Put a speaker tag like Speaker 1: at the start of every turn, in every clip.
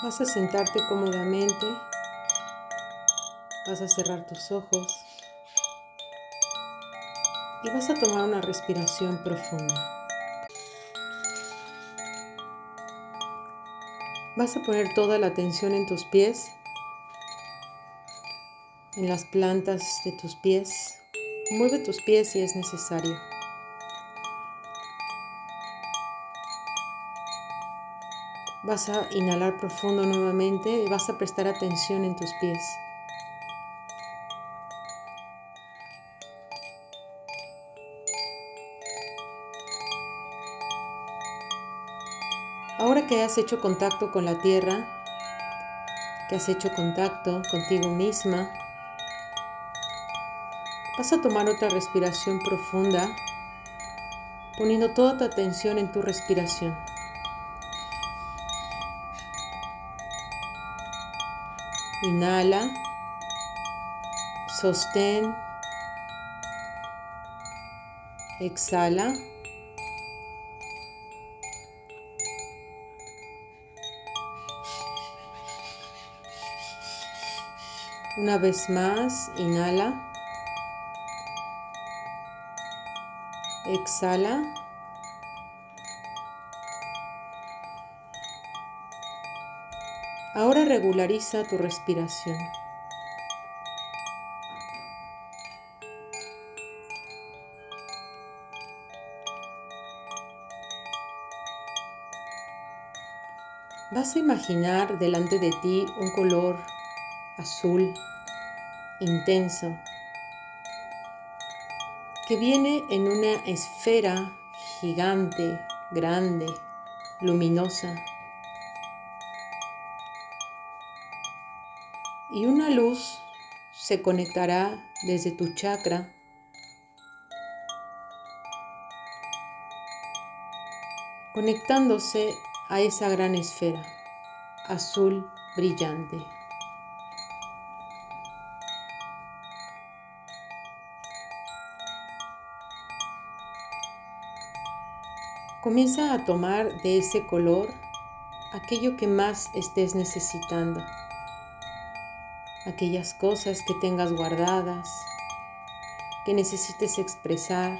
Speaker 1: Vas a sentarte cómodamente, vas a cerrar tus ojos y vas a tomar una respiración profunda. Vas a poner toda la atención en tus pies, en las plantas de tus pies. Mueve tus pies si es necesario. Vas a inhalar profundo nuevamente y vas a prestar atención en tus pies. Ahora que has hecho contacto con la tierra, que has hecho contacto contigo misma, vas a tomar otra respiración profunda, poniendo toda tu atención en tu respiración. Inhala. Sostén. Exhala. Una vez más, inhala. Exhala. Ahora regulariza tu respiración. Vas a imaginar delante de ti un color azul intenso que viene en una esfera gigante, grande, luminosa. Y una luz se conectará desde tu chakra conectándose a esa gran esfera azul brillante. Comienza a tomar de ese color aquello que más estés necesitando aquellas cosas que tengas guardadas, que necesites expresar.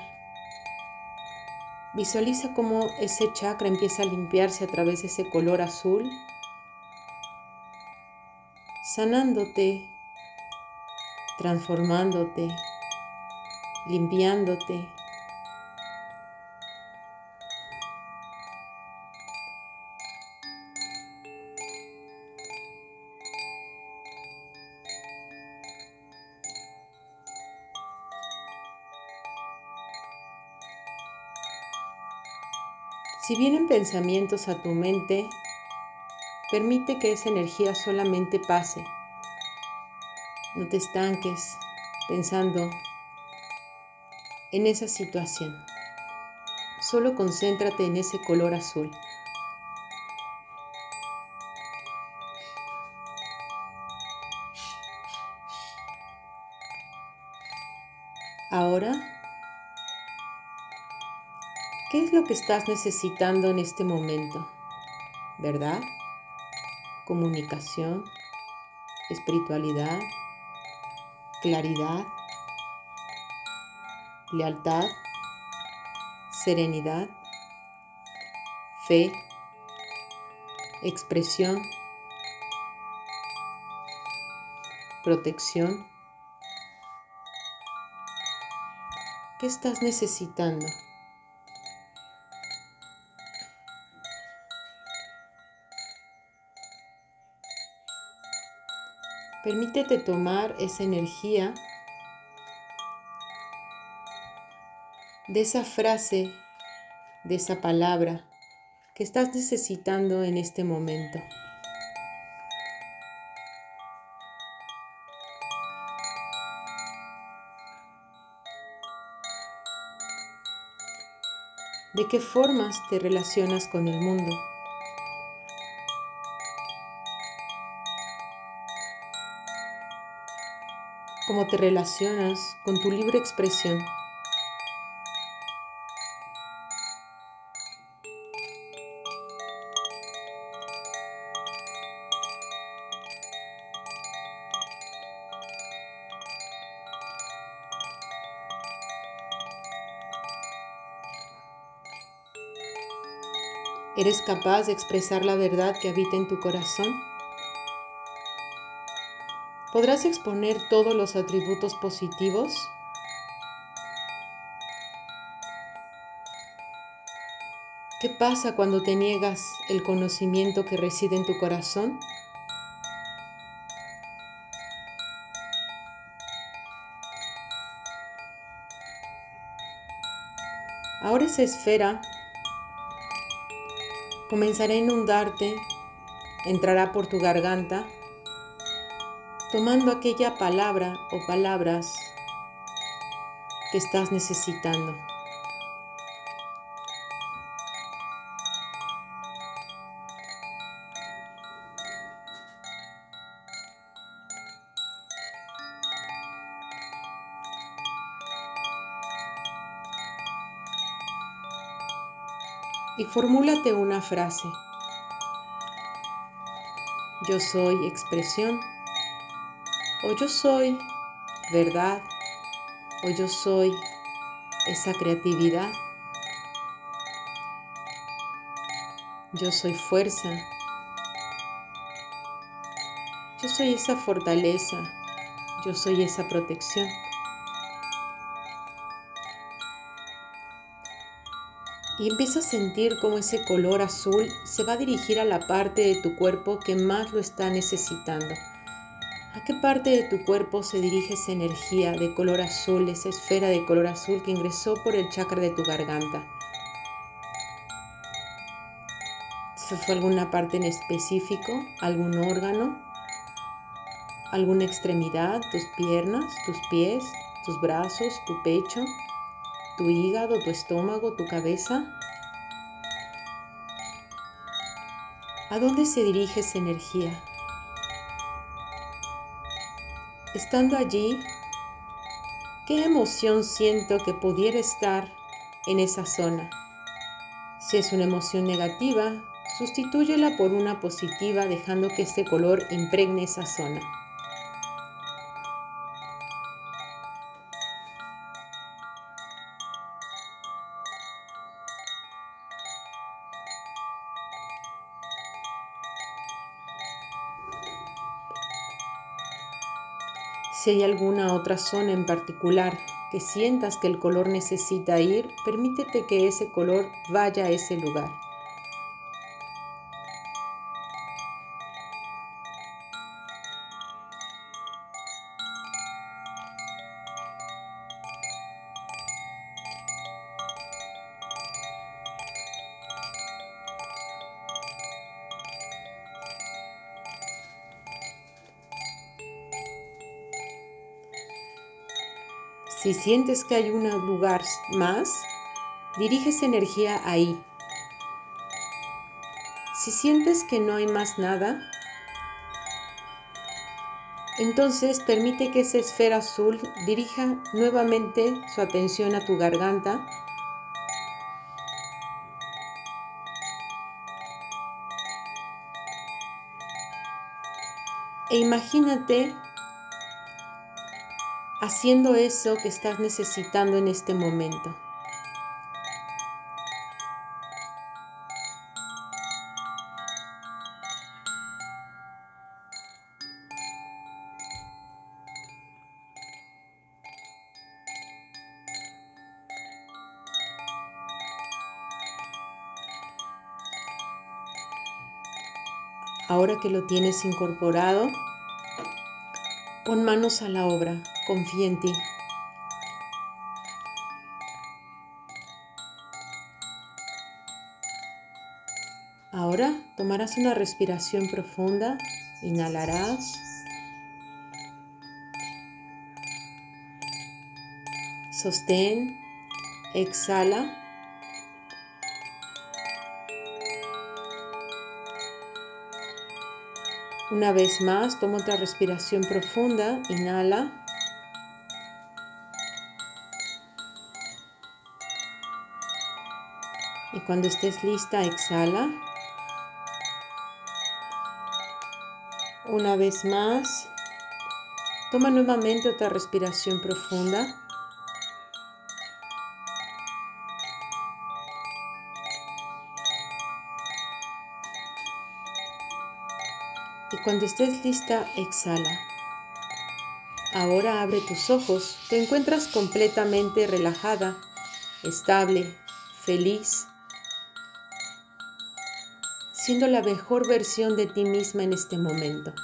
Speaker 1: Visualiza cómo ese chakra empieza a limpiarse a través de ese color azul, sanándote, transformándote, limpiándote, Si vienen pensamientos a tu mente, permite que esa energía solamente pase. No te estanques pensando en esa situación. Solo concéntrate en ese color azul. Ahora ¿Qué es lo que estás necesitando en este momento? ¿Verdad? Comunicación, espiritualidad, claridad, lealtad, serenidad, fe, expresión, protección. ¿Qué estás necesitando? Permítete tomar esa energía de esa frase, de esa palabra que estás necesitando en este momento. ¿De qué formas te relacionas con el mundo? cómo te relacionas con tu libre expresión. ¿Eres capaz de expresar la verdad que habita en tu corazón? ¿Podrás exponer todos los atributos positivos? ¿Qué pasa cuando te niegas el conocimiento que reside en tu corazón? Ahora esa esfera comenzará a inundarte, entrará por tu garganta, tomando aquella palabra o palabras que estás necesitando. y formúlate una frase. Yo soy expresión, o yo soy verdad, o yo soy esa creatividad. Yo soy fuerza. Yo soy esa fortaleza. Yo soy esa protección. y empieza a sentir cómo ese color azul se va a dirigir a la parte de tu cuerpo que más lo está necesitando. ¿A qué parte de tu cuerpo se dirige esa energía de color azul, esa esfera de color azul que ingresó por el chakra de tu garganta? ¿Se fue alguna parte en específico? ¿Algún órgano? ¿Alguna extremidad? ¿Tus piernas? ¿Tus pies? ¿Tus brazos? ¿Tu pecho? tu hígado, tu estómago, tu cabeza? ¿A dónde se dirige esa energía? Estando allí, ¿qué emoción siento que pudiera estar en esa zona? Si es una emoción negativa, sustitúyela por una positiva dejando que este color impregne esa zona. Si hay alguna otra zona en particular que sientas que el color necesita ir, permítete que ese color vaya a ese lugar. Si sientes que hay un lugar más, dirige esa energía ahí. Si sientes que no hay más nada, entonces permite que esa esfera azul dirija nuevamente su atención a tu garganta. E imagínate haciendo eso que estás necesitando en este momento. Ahora que lo tienes incorporado, pon manos a la obra confía en ti. Ahora tomarás una respiración profunda, inhalarás. Sostén, exhala. Una vez más, toma otra respiración profunda, inhala. Cuando estés lista, exhala. Una vez más, toma nuevamente otra respiración profunda. Y cuando estés lista, exhala. Ahora abre tus ojos, te encuentras completamente relajada, estable, feliz siendo la mejor versión de ti misma en este momento.